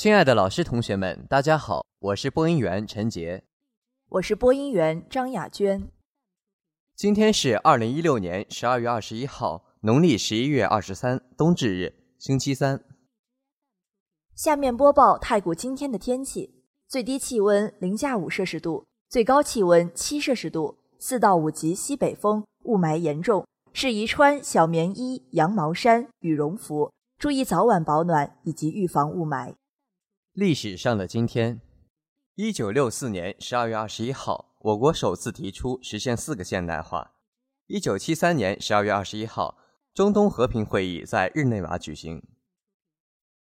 亲爱的老师、同学们，大家好，我是播音员陈杰，我是播音员张雅娟。今天是二零一六年十二月二十一号，农历十一月二十三，冬至日，星期三。下面播报太谷今天的天气：最低气温零下五摄氏度，最高气温七摄氏度，四到五级西北风，雾霾严重，适宜穿小棉衣、羊毛衫、羽绒服，注意早晚保暖以及预防雾霾。历史上的今天，一九六四年十二月二十一号，我国首次提出实现四个现代化。一九七三年十二月二十一号，中东和平会议在日内瓦举行。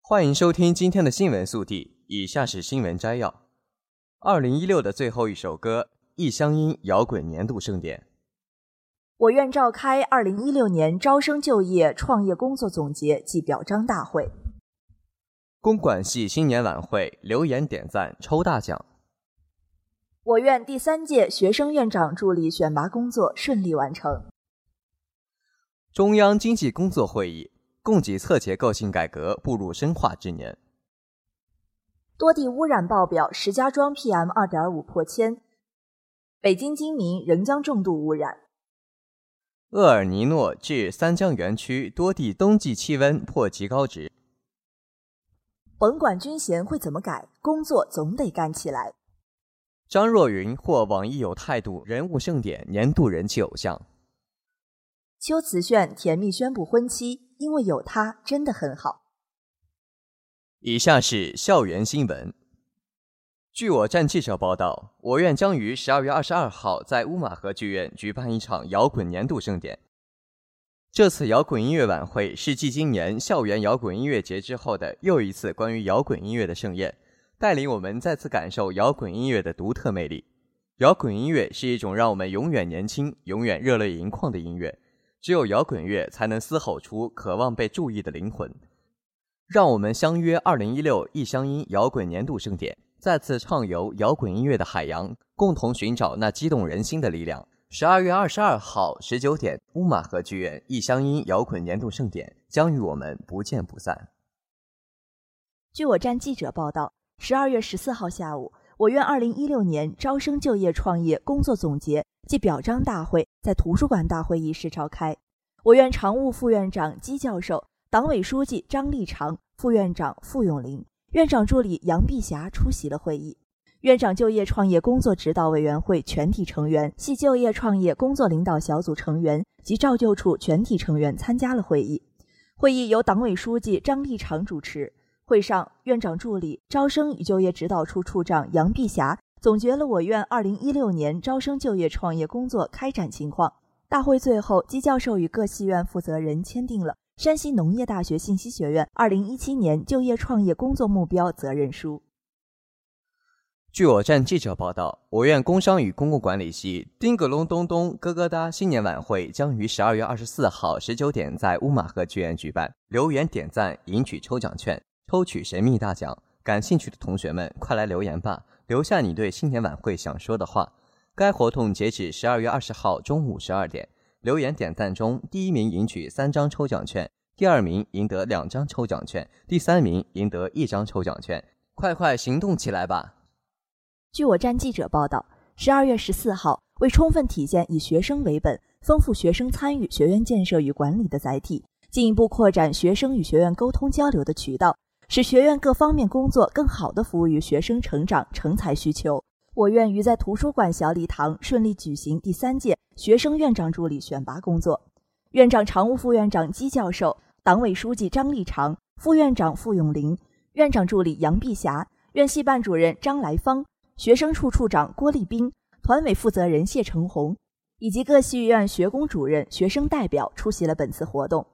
欢迎收听今天的新闻速递，以下是新闻摘要：二零一六的最后一首歌，异乡音摇滚年度盛典。我院召开二零一六年招生就业创业工作总结暨表彰大会。公管系新年晚会留言点赞抽大奖。我院第三届学生院长助理选拔工作顺利完成。中央经济工作会议供给侧结构性改革步入深化之年。多地污染报表，石家庄 PM 二点五破千，北京今明仍将重度污染。厄尔尼诺致三江源区多地冬季气温破极高值。甭管军衔会怎么改，工作总得干起来。张若昀获网易有态度人物盛典年度人气偶像。秋瓷炫甜蜜宣布婚期，因为有他真的很好。以下是校园新闻。据我站记者报道，我院将于十二月二十二号在乌马河剧院举办一场摇滚年度盛典。这次摇滚音乐晚会是继今年校园摇滚音乐节之后的又一次关于摇滚音乐的盛宴，带领我们再次感受摇滚音乐的独特魅力。摇滚音乐是一种让我们永远年轻、永远热泪盈眶的音乐，只有摇滚乐才能嘶吼出渴望被注意的灵魂。让我们相约二零一六异乡音摇滚年度盛典，再次畅游摇滚音乐的海洋，共同寻找那激动人心的力量。十二月二十二号十九点，乌马河剧院异乡音摇滚年度盛典将与我们不见不散。据我站记者报道，十二月十四号下午，我院二零一六年招生就业创业工作总结暨表彰大会在图书馆大会议室召开。我院常务副院长姬教授、党委书记张立长、副院长傅永林、院长助理杨碧霞出席了会议。院长就业创业工作指导委员会全体成员、系就业创业工作领导小组成员及照旧处全体成员参加了会议。会议由党委书记张立长主持。会上，院长助理、招生与就业指导处处长杨碧霞总结了我院2016年招生就业创业工作开展情况。大会最后，姬教授与各系院负责人签订了山西农业大学信息学院2017年就业创业工作目标责任书。据我站记者报道，我院工商与公共管理系“叮格隆咚咚咯咯哒”新年晚会将于十二月二十四号十九点在乌马河剧院举办。留言点赞，赢取抽奖券，抽取神秘大奖。感兴趣的同学们，快来留言吧，留下你对新年晚会想说的话。该活动截止十二月二十号中午十二点。留言点赞中，第一名赢取三张抽奖券，第二名赢得两张抽奖券，第三名赢得一张抽奖券。快快行动起来吧！据我站记者报道，十二月十四号，为充分体现以学生为本、丰富学生参与学院建设与管理的载体，进一步扩展学生与学院沟通交流的渠道，使学院各方面工作更好地服务于学生成长成才需求，我院于在图书馆小礼堂顺利举行第三届学生院长助理选拔工作。院长常务副院长姬教授、党委书记张立长、副院长傅永林、院长助理杨碧霞、院系办主任张来芳。学生处处长郭立斌、团委负责人谢成红以及各系院学工主任、学生代表出席了本次活动。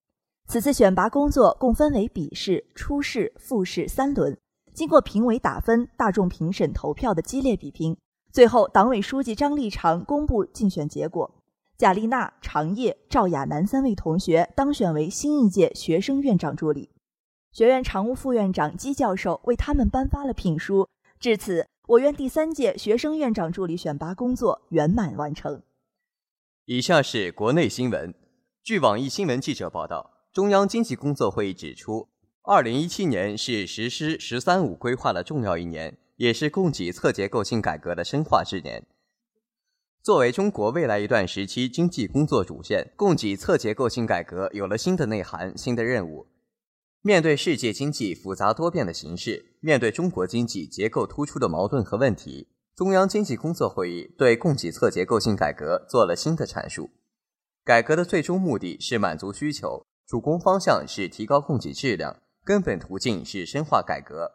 此次选拔工作共分为笔试、初试、复试三轮，经过评委打分、大众评审投票的激烈比拼，最后党委书记张立长公布竞选结果：贾丽娜、常烨、赵亚楠三位同学当选为新一届学生院长助理。学院常务副院长姬教授为他们颁发了聘书。至此，我院第三届学生院长助理选拔工作圆满完成。以下是国内新闻。据网易新闻记者报道。中央经济工作会议指出，二零一七年是实施“十三五”规划的重要一年，也是供给侧结构性改革的深化之年。作为中国未来一段时期经济工作主线，供给侧结构性改革有了新的内涵、新的任务。面对世界经济复杂多变的形势，面对中国经济结构突出的矛盾和问题，中央经济工作会议对供给侧结构性改革做了新的阐述。改革的最终目的是满足需求。主攻方向是提高供给质量，根本途径是深化改革。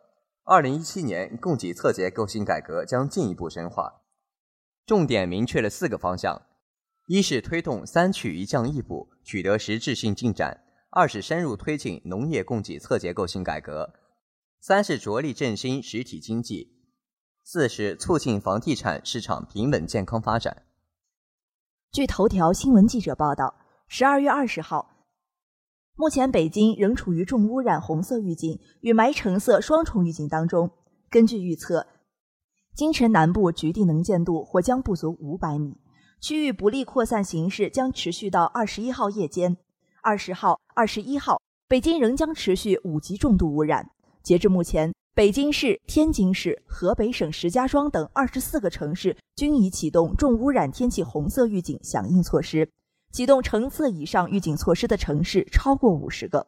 二零一七年供给侧结构性改革将进一步深化，重点明确了四个方向：一是推动“三去一降一补”取得实质性进展；二是深入推进农业供给侧结构性改革；三是着力振兴实体经济；四是促进房地产市场平稳健康发展。据头条新闻记者报道，十二月二十号。目前，北京仍处于重污染红色预警与霾橙色双重预警当中。根据预测，京城南部局地能见度或将不足五百米，区域不利扩散形势将持续到二十一号夜间。二十号、二十一号，北京仍将持续五级重度污染。截至目前，北京市、天津市、河北省石家庄等二十四个城市均已启动重污染天气红色预警响应措施。启动橙色以上预警措施的城市超过五十个。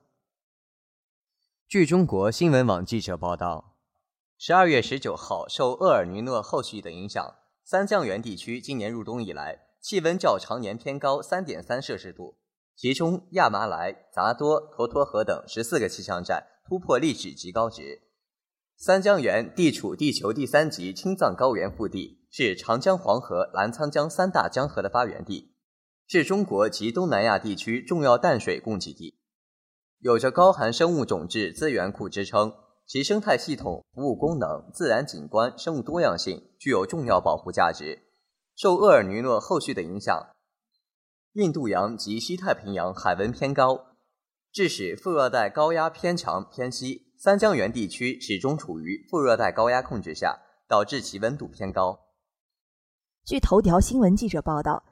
据中国新闻网记者报道，十二月十九号，受厄尔尼诺后续的影响，三江源地区今年入冬以来气温较常年偏高三点三摄氏度，其中亚麻莱、杂多、沱沱河等十四个气象站突破历史极高值。三江源地处地球第三级青藏高原腹地，是长江、黄河、澜沧江三大江河的发源地。是中国及东南亚地区重要淡水供给地，有着高含生物种质资源库之称，其生态系统、服务功能、自然景观、生物多样性具有重要保护价值。受厄尔尼诺后续的影响，印度洋及西太平洋海温偏高，致使副热带高压偏强偏西，三江源地区始终处于副热带高压控制下，导致其温度偏高。据头条新闻记者报道。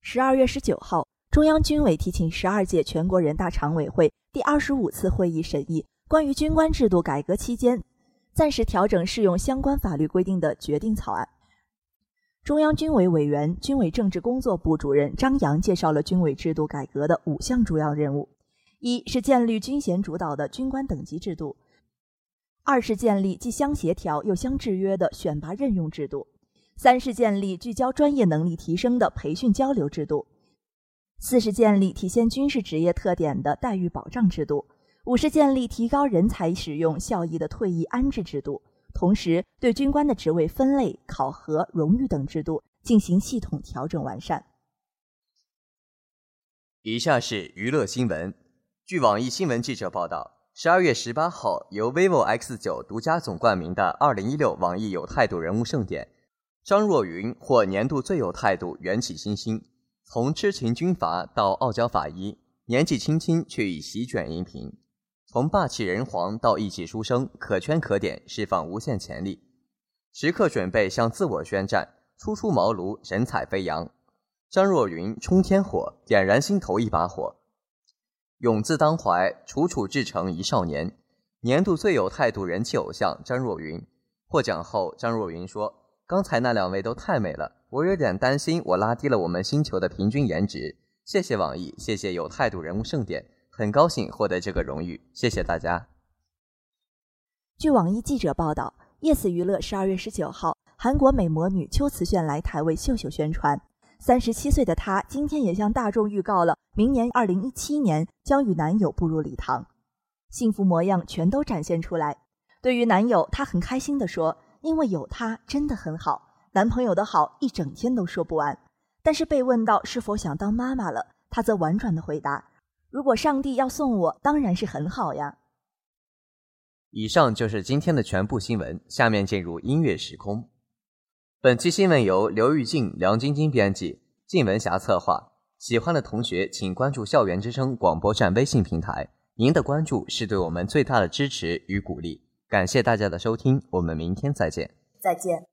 十二月十九号，中央军委提请十二届全国人大常委会第二十五次会议审议关于军官制度改革期间暂时调整适用相关法律规定的决定草案。中央军委委员、军委政治工作部主任张扬介绍了军委制度改革的五项主要任务：一是建立军衔主导的军官等级制度；二是建立既相协调又相制约的选拔任用制度。三是建立聚焦专业能力提升的培训交流制度，四是建立体现军事职业特点的待遇保障制度，五是建立提高人才使用效益的退役安置制度。同时，对军官的职位分类、考核、荣誉等制度进行系统调整完善。以下是娱乐新闻。据网易新闻记者报道，十二月十八号，由 vivo X 九独家总冠名的二零一六网易有态度人物盛典。张若昀获年度最有态度元气新星，从痴情军阀到傲娇法医，年纪轻轻却已席卷荧屏；从霸气人皇到意气书生，可圈可点，释放无限潜力，时刻准备向自我宣战，初出茅庐，神采飞扬。张若昀冲天火，点燃心头一把火，勇字当怀，楚楚志成一少年。年度最有态度人气偶像张若昀获奖后，张若昀说。刚才那两位都太美了，我有点担心，我拉低了我们星球的平均颜值。谢谢网易，谢谢有态度人物盛典，很高兴获得这个荣誉，谢谢大家。据网易记者报道，yes 娱乐十二月十九号，韩国美魔女秋瓷炫来台为秀秀宣传。三十七岁的她今天也向大众预告了，明年二零一七年将与男友步入礼堂，幸福模样全都展现出来。对于男友，她很开心地说。因为有他真的很好，男朋友的好一整天都说不完。但是被问到是否想当妈妈了，她则婉转的回答：“如果上帝要送我，当然是很好呀。以上就是今天的全部新闻，下面进入音乐时空。本期新闻由刘玉静、梁晶晶编辑，靳文霞策划。喜欢的同学请关注“校园之声”广播站微信平台，您的关注是对我们最大的支持与鼓励。感谢大家的收听，我们明天再见。再见。